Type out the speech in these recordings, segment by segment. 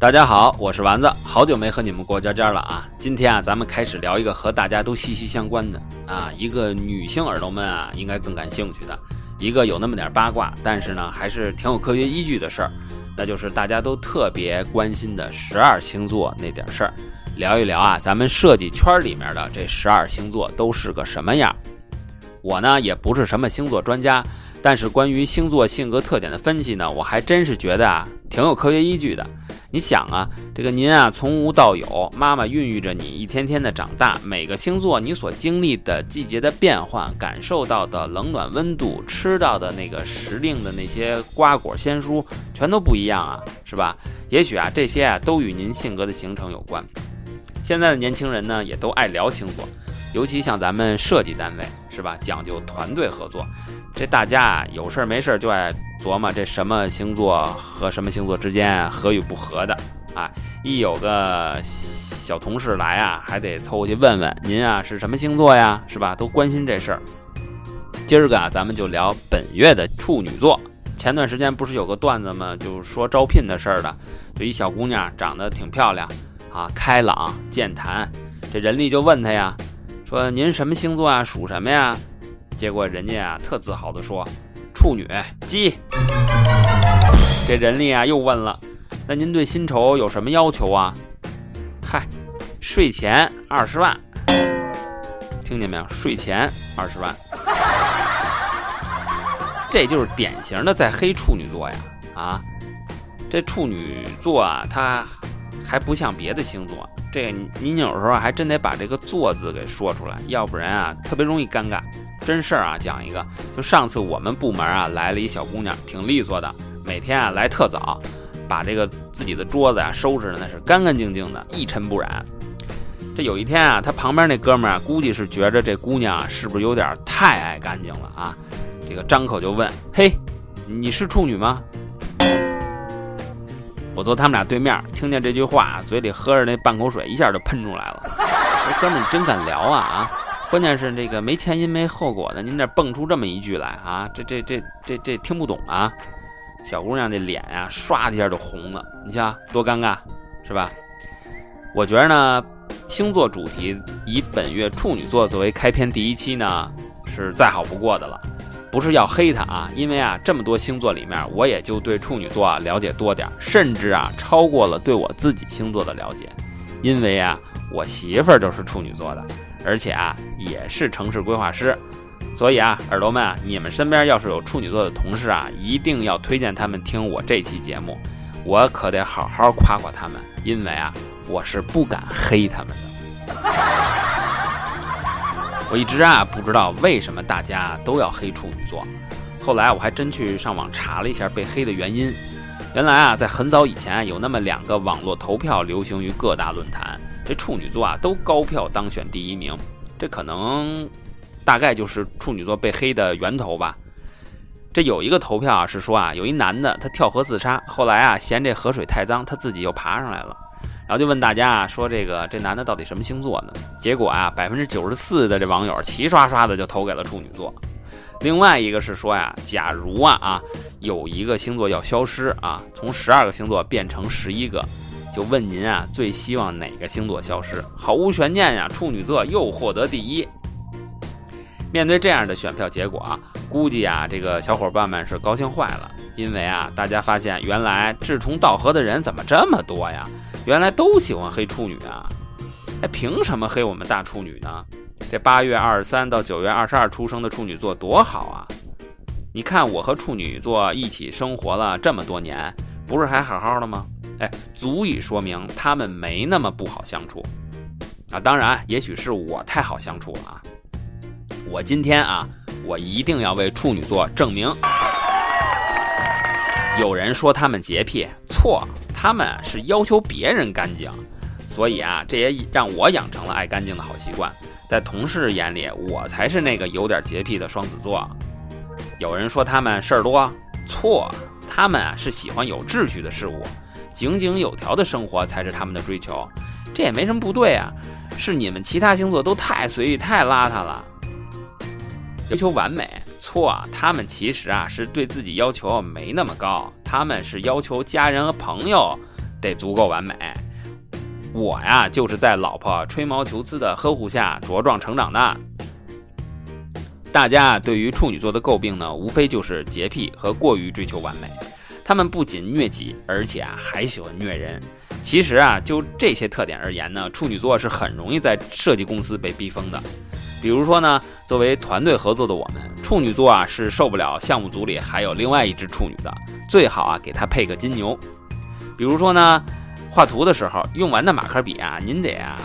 大家好，我是丸子，好久没和你们过家家了啊！今天啊，咱们开始聊一个和大家都息息相关的啊，一个女性耳朵们啊应该更感兴趣的，一个有那么点八卦，但是呢还是挺有科学依据的事儿，那就是大家都特别关心的十二星座那点事儿，聊一聊啊，咱们设计圈里面的这十二星座都是个什么样？我呢也不是什么星座专家，但是关于星座性格特点的分析呢，我还真是觉得啊挺有科学依据的。你想啊，这个您啊，从无到有，妈妈孕育着你，一天天的长大。每个星座你所经历的季节的变换，感受到的冷暖温度，吃到的那个时令的那些瓜果鲜蔬，全都不一样啊，是吧？也许啊，这些啊，都与您性格的形成有关。现在的年轻人呢，也都爱聊星座，尤其像咱们设计单位，是吧？讲究团队合作，这大家啊，有事儿没事儿就爱。琢磨这什么星座和什么星座之间合与不合的啊！一有个小同事来啊，还得凑过去问问您啊是什么星座呀，是吧？都关心这事儿。今儿个啊，咱们就聊本月的处女座。前段时间不是有个段子吗？就说招聘的事儿的，就一小姑娘长得挺漂亮啊，开朗健谈。这人力就问她呀，说您什么星座啊，属什么呀？结果人家啊特自豪的说。处女鸡，这人力啊又问了，那您对薪酬有什么要求啊？嗨，税前二十万，听见没有？税前二十万，这就是典型的在黑处女座呀！啊，这处女座啊，它还不像别的星座，这您有时候还真得把这个“座”字给说出来，要不然啊，特别容易尴尬。真事儿啊，讲一个，就上次我们部门啊来了一小姑娘，挺利索的，每天啊来特早，把这个自己的桌子啊收拾的那是干干净净的，一尘不染。这有一天啊，他旁边那哥们儿啊估计是觉着这姑娘啊是不是有点太爱干净了啊？这个张口就问：“嘿，你是处女吗？”我坐他们俩对面，听见这句话，嘴里喝着那半口水，一下就喷出来了。这哥们儿真敢聊啊啊！关键是这个没前因没后果的，您这蹦出这么一句来啊？这这这这这听不懂啊！小姑娘这脸呀，唰的一下就红了，你瞧多尴尬，是吧？我觉得呢，星座主题以本月处女座作为开篇第一期呢，是再好不过的了。不是要黑他啊，因为啊，这么多星座里面，我也就对处女座啊了解多点，甚至啊超过了对我自己星座的了解，因为啊，我媳妇儿就是处女座的。而且啊，也是城市规划师，所以啊，耳朵们啊，你们身边要是有处女座的同事啊，一定要推荐他们听我这期节目，我可得好好夸夸他们，因为啊，我是不敢黑他们的。我一直啊不知道为什么大家都要黑处女座，后来我还真去上网查了一下被黑的原因，原来啊，在很早以前有那么两个网络投票流行于各大论坛。这处女座啊，都高票当选第一名，这可能大概就是处女座被黑的源头吧。这有一个投票啊，是说啊，有一男的他跳河自杀，后来啊嫌这河水太脏，他自己又爬上来了，然后就问大家啊，说这个这男的到底什么星座呢？结果啊，百分之九十四的这网友齐刷刷的就投给了处女座。另外一个是说呀，假如啊啊有一个星座要消失啊，从十二个星座变成十一个。就问您啊，最希望哪个星座消失？毫无悬念呀，处女座又获得第一。面对这样的选票结果啊，估计啊，这个小伙伴们是高兴坏了，因为啊，大家发现原来志同道合的人怎么这么多呀？原来都喜欢黑处女啊！哎，凭什么黑我们大处女呢？这八月二十三到九月二十二出生的处女座多好啊！你看我和处女座一起生活了这么多年，不是还好好的吗？哎，足以说明他们没那么不好相处啊！当然，也许是我太好相处了啊！我今天啊，我一定要为处女座证明。有人说他们洁癖，错，他们是要求别人干净，所以啊，这也让我养成了爱干净的好习惯。在同事眼里，我才是那个有点洁癖的双子座。有人说他们事儿多，错，他们啊是喜欢有秩序的事物。井井有条的生活才是他们的追求，这也没什么不对啊。是你们其他星座都太随意、太邋遢了，要求完美。错，他们其实啊是对自己要求没那么高，他们是要求家人和朋友得足够完美。我呀，就是在老婆吹毛求疵的呵护下茁壮成长的。大家对于处女座的诟病呢，无非就是洁癖和过于追求完美。他们不仅虐己，而且啊还喜欢虐人。其实啊，就这些特点而言呢，处女座是很容易在设计公司被逼疯的。比如说呢，作为团队合作的我们，处女座啊是受不了项目组里还有另外一只处女的，最好啊给他配个金牛。比如说呢，画图的时候用完的马克笔啊，您得啊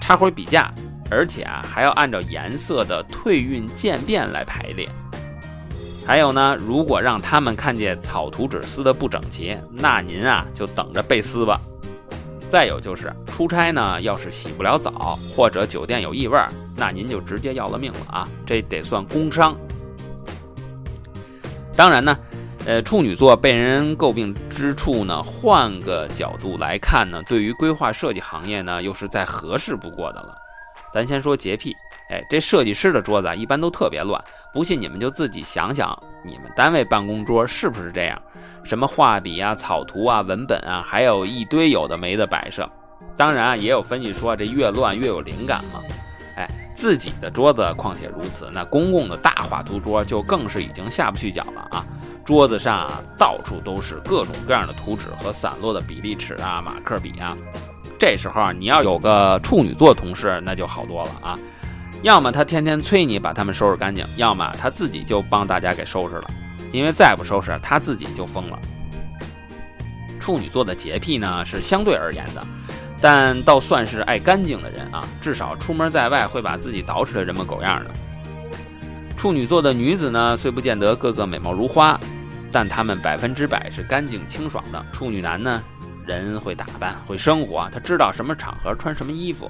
插回笔架。而且啊，还要按照颜色的退运渐变来排列。还有呢，如果让他们看见草图纸撕的不整齐，那您啊就等着被撕吧。再有就是出差呢，要是洗不了澡，或者酒店有异味，那您就直接要了命了啊！这得算工伤。当然呢，呃，处女座被人诟病之处呢，换个角度来看呢，对于规划设计行业呢，又是再合适不过的了。咱先说洁癖，哎，这设计师的桌子啊一般都特别乱，不信你们就自己想想，你们单位办公桌是不是这样？什么画笔啊、草图啊、文本啊，还有一堆有的没的摆设。当然啊，也有分析说这越乱越有灵感嘛。哎，自己的桌子况且如此，那公共的大画图桌就更是已经下不去脚了啊！桌子上啊，到处都是各种各样的图纸和散落的比例尺啊、马克笔啊。这时候啊，你要有个处女座同事，那就好多了啊。要么他天天催你把他们收拾干净，要么他自己就帮大家给收拾了。因为再不收拾，他自己就疯了。处女座的洁癖呢是相对而言的，但倒算是爱干净的人啊。至少出门在外会把自己捯饬的人模狗样的。处女座的女子呢，虽不见得个个美貌如花，但她们百分之百是干净清爽的。处女男呢？人会打扮，会生活，他知道什么场合穿什么衣服。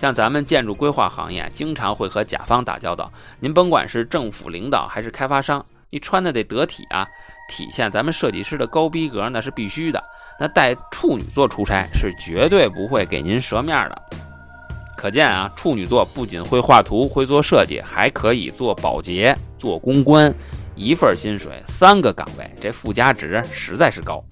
像咱们建筑规划行业，经常会和甲方打交道。您甭管是政府领导还是开发商，你穿的得得体啊，体现咱们设计师的高逼格，那是必须的。那带处女座出差是绝对不会给您折面的。可见啊，处女座不仅会画图、会做设计，还可以做保洁、做公关，一份薪水三个岗位，这附加值实在是高。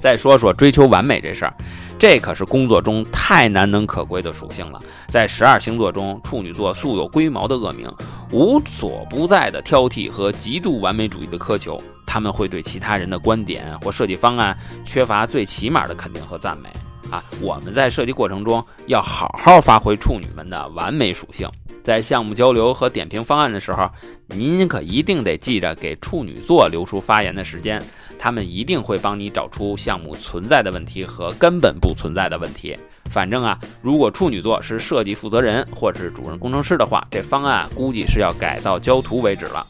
再说说追求完美这事儿，这可是工作中太难能可贵的属性了。在十二星座中，处女座素有“龟毛”的恶名，无所不在的挑剔和极度完美主义的苛求。他们会对其他人的观点或设计方案缺乏最起码的肯定和赞美。啊，我们在设计过程中要好好发挥处女们的完美属性。在项目交流和点评方案的时候，您可一定得记着给处女座留出发言的时间。他们一定会帮你找出项目存在的问题和根本不存在的问题。反正啊，如果处女座是设计负责人或者是主任工程师的话，这方案估计是要改到交图为止了。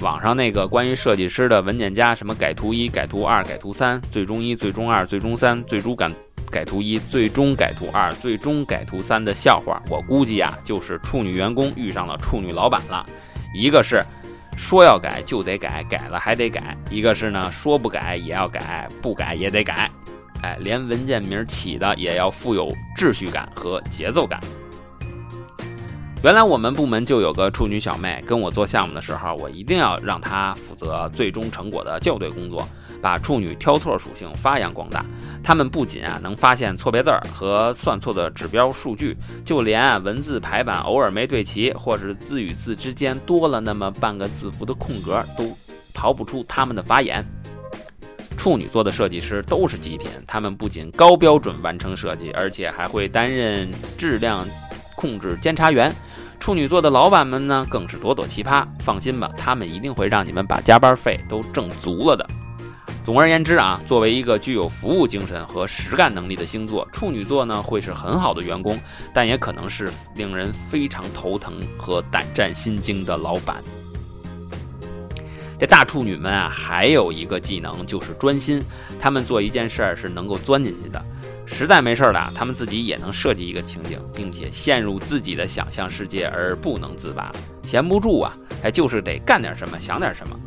网上那个关于设计师的文件夹，什么改图一、改图二、改图三、最终一、最终二、最终三、最终改改图一、最终改图二、最终改图三的笑话，我估计啊，就是处女员工遇上了处女老板了。一个是。说要改就得改，改了还得改。一个是呢，说不改也要改，不改也得改。哎，连文件名起的也要富有秩序感和节奏感。原来我们部门就有个处女小妹，跟我做项目的时候，我一定要让她负责最终成果的校对工作。把处女挑错属性发扬光大，他们不仅啊能发现错别字儿和算错的指标数据，就连啊文字排版偶尔没对齐，或者字与字之间多了那么半个字符的空格，都逃不出他们的法眼。处女座的设计师都是极品，他们不仅高标准完成设计，而且还会担任质量控制监察员。处女座的老板们呢，更是朵朵奇葩。放心吧，他们一定会让你们把加班费都挣足了的。总而言之啊，作为一个具有服务精神和实干能力的星座，处女座呢会是很好的员工，但也可能是令人非常头疼和胆战心惊的老板。这大处女们啊，还有一个技能就是专心，他们做一件事儿是能够钻进去的。实在没事儿了，他们自己也能设计一个情景，并且陷入自己的想象世界而不能自拔。闲不住啊，哎，就是得干点什么，想点什么。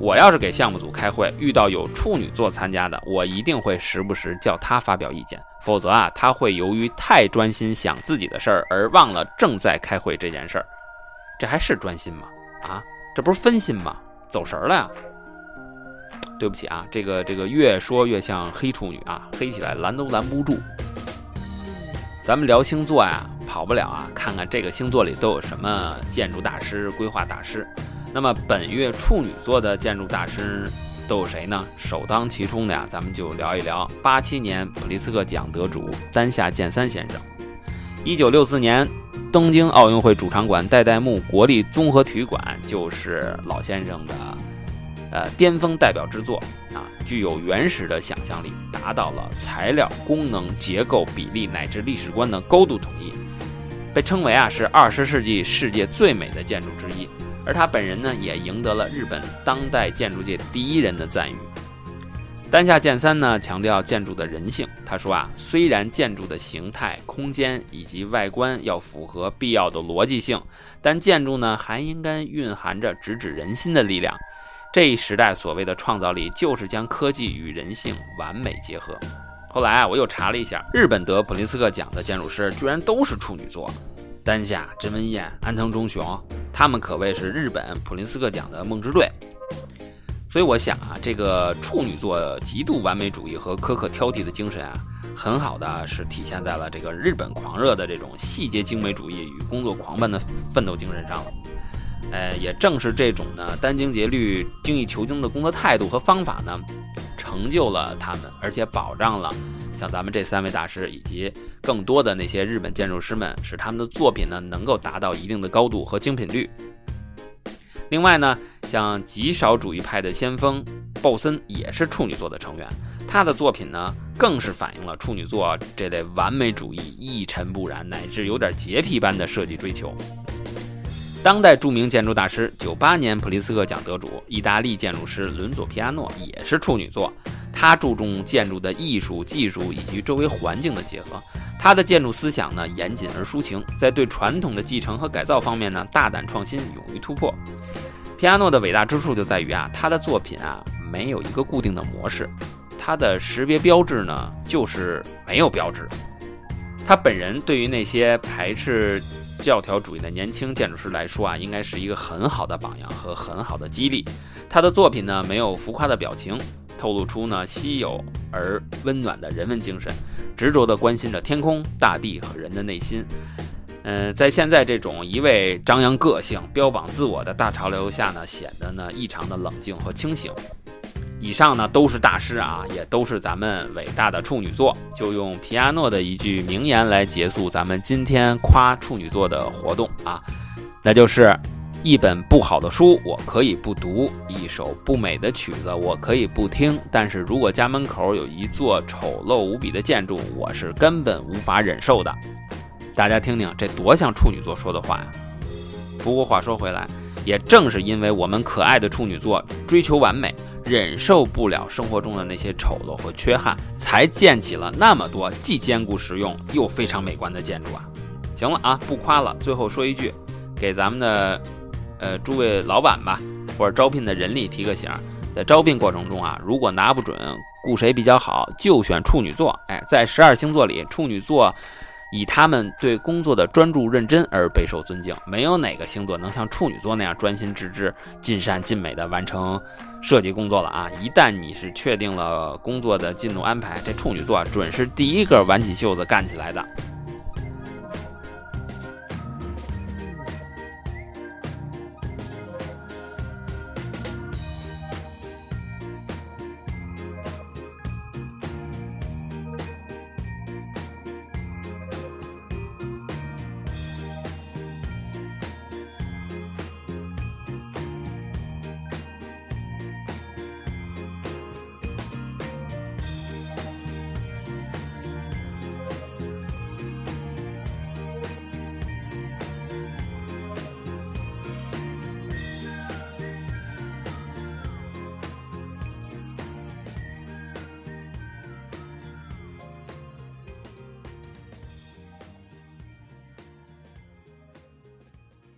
我要是给项目组开会，遇到有处女座参加的，我一定会时不时叫他发表意见，否则啊，他会由于太专心想自己的事儿而忘了正在开会这件事儿。这还是专心吗？啊，这不是分心吗？走神了呀！对不起啊，这个这个越说越像黑处女啊，黑起来拦都拦不住。咱们聊星座呀，跑不了啊，看看这个星座里都有什么建筑大师、规划大师。那么本月处女座的建筑大师都有谁呢？首当其冲的呀，咱们就聊一聊八七年普利斯克奖得主丹下健三先生。一九六四年东京奥运会主场馆代代木国立综合体育馆就是老先生的呃巅峰代表之作啊，具有原始的想象力，达到了材料、功能、结构、比例乃至历史观的高度统一，被称为啊是二十世纪世界最美的建筑之一。而他本人呢，也赢得了日本当代建筑界第一人的赞誉。丹下健三呢，强调建筑的人性。他说啊，虽然建筑的形态、空间以及外观要符合必要的逻辑性，但建筑呢，还应该蕴含着直指人心的力量。这一时代所谓的创造力，就是将科技与人性完美结合。后来啊，我又查了一下，日本得普林斯克奖的建筑师，居然都是处女座。丹下、真文彦、安藤忠雄，他们可谓是日本普林斯克奖的梦之队。所以我想啊，这个处女座极度完美主义和苛刻挑剔的精神啊，很好的是体现在了这个日本狂热的这种细节精美主义与工作狂般的奋斗精神上了。呃，也正是这种呢殚精竭虑、精益求精的工作态度和方法呢，成就了他们，而且保障了。像咱们这三位大师以及更多的那些日本建筑师们，使他们的作品呢能够达到一定的高度和精品率。另外呢，像极少主义派的先锋鲍森也是处女座的成员，他的作品呢更是反映了处女座这类完美主义、一尘不染乃至有点洁癖般的设计追求。当代著名建筑大师、九八年普利斯克奖得主、意大利建筑师伦佐皮亚诺也是处女座。他注重建筑的艺术、技术以及周围环境的结合。他的建筑思想呢，严谨而抒情，在对传统的继承和改造方面呢，大胆创新，勇于突破。皮亚诺的伟大之处就在于啊，他的作品啊，没有一个固定的模式，他的识别标志呢，就是没有标志。他本人对于那些排斥教条主义的年轻建筑师来说啊，应该是一个很好的榜样和很好的激励。他的作品呢，没有浮夸的表情。透露出呢稀有而温暖的人文精神，执着地关心着天空、大地和人的内心。嗯，在现在这种一味张扬个性、标榜自我的大潮流下呢，显得呢异常的冷静和清醒。以上呢都是大师啊，也都是咱们伟大的处女座。就用皮亚诺的一句名言来结束咱们今天夸处女座的活动啊，那就是。一本不好的书，我可以不读；一首不美的曲子，我可以不听。但是如果家门口有一座丑陋无比的建筑，我是根本无法忍受的。大家听听，这多像处女座说的话呀！不过话说回来，也正是因为我们可爱的处女座追求完美，忍受不了生活中的那些丑陋和缺憾，才建起了那么多既坚固实用又非常美观的建筑啊！行了啊，不夸了。最后说一句，给咱们的。呃，诸位老板吧，或者招聘的人力提个醒，在招聘过程中啊，如果拿不准雇谁比较好，就选处女座。哎，在十二星座里，处女座以他们对工作的专注认真而备受尊敬。没有哪个星座能像处女座那样专心致志、尽善尽美的完成设计工作了啊！一旦你是确定了工作的进度安排，这处女座准是第一个挽起袖子干起来的。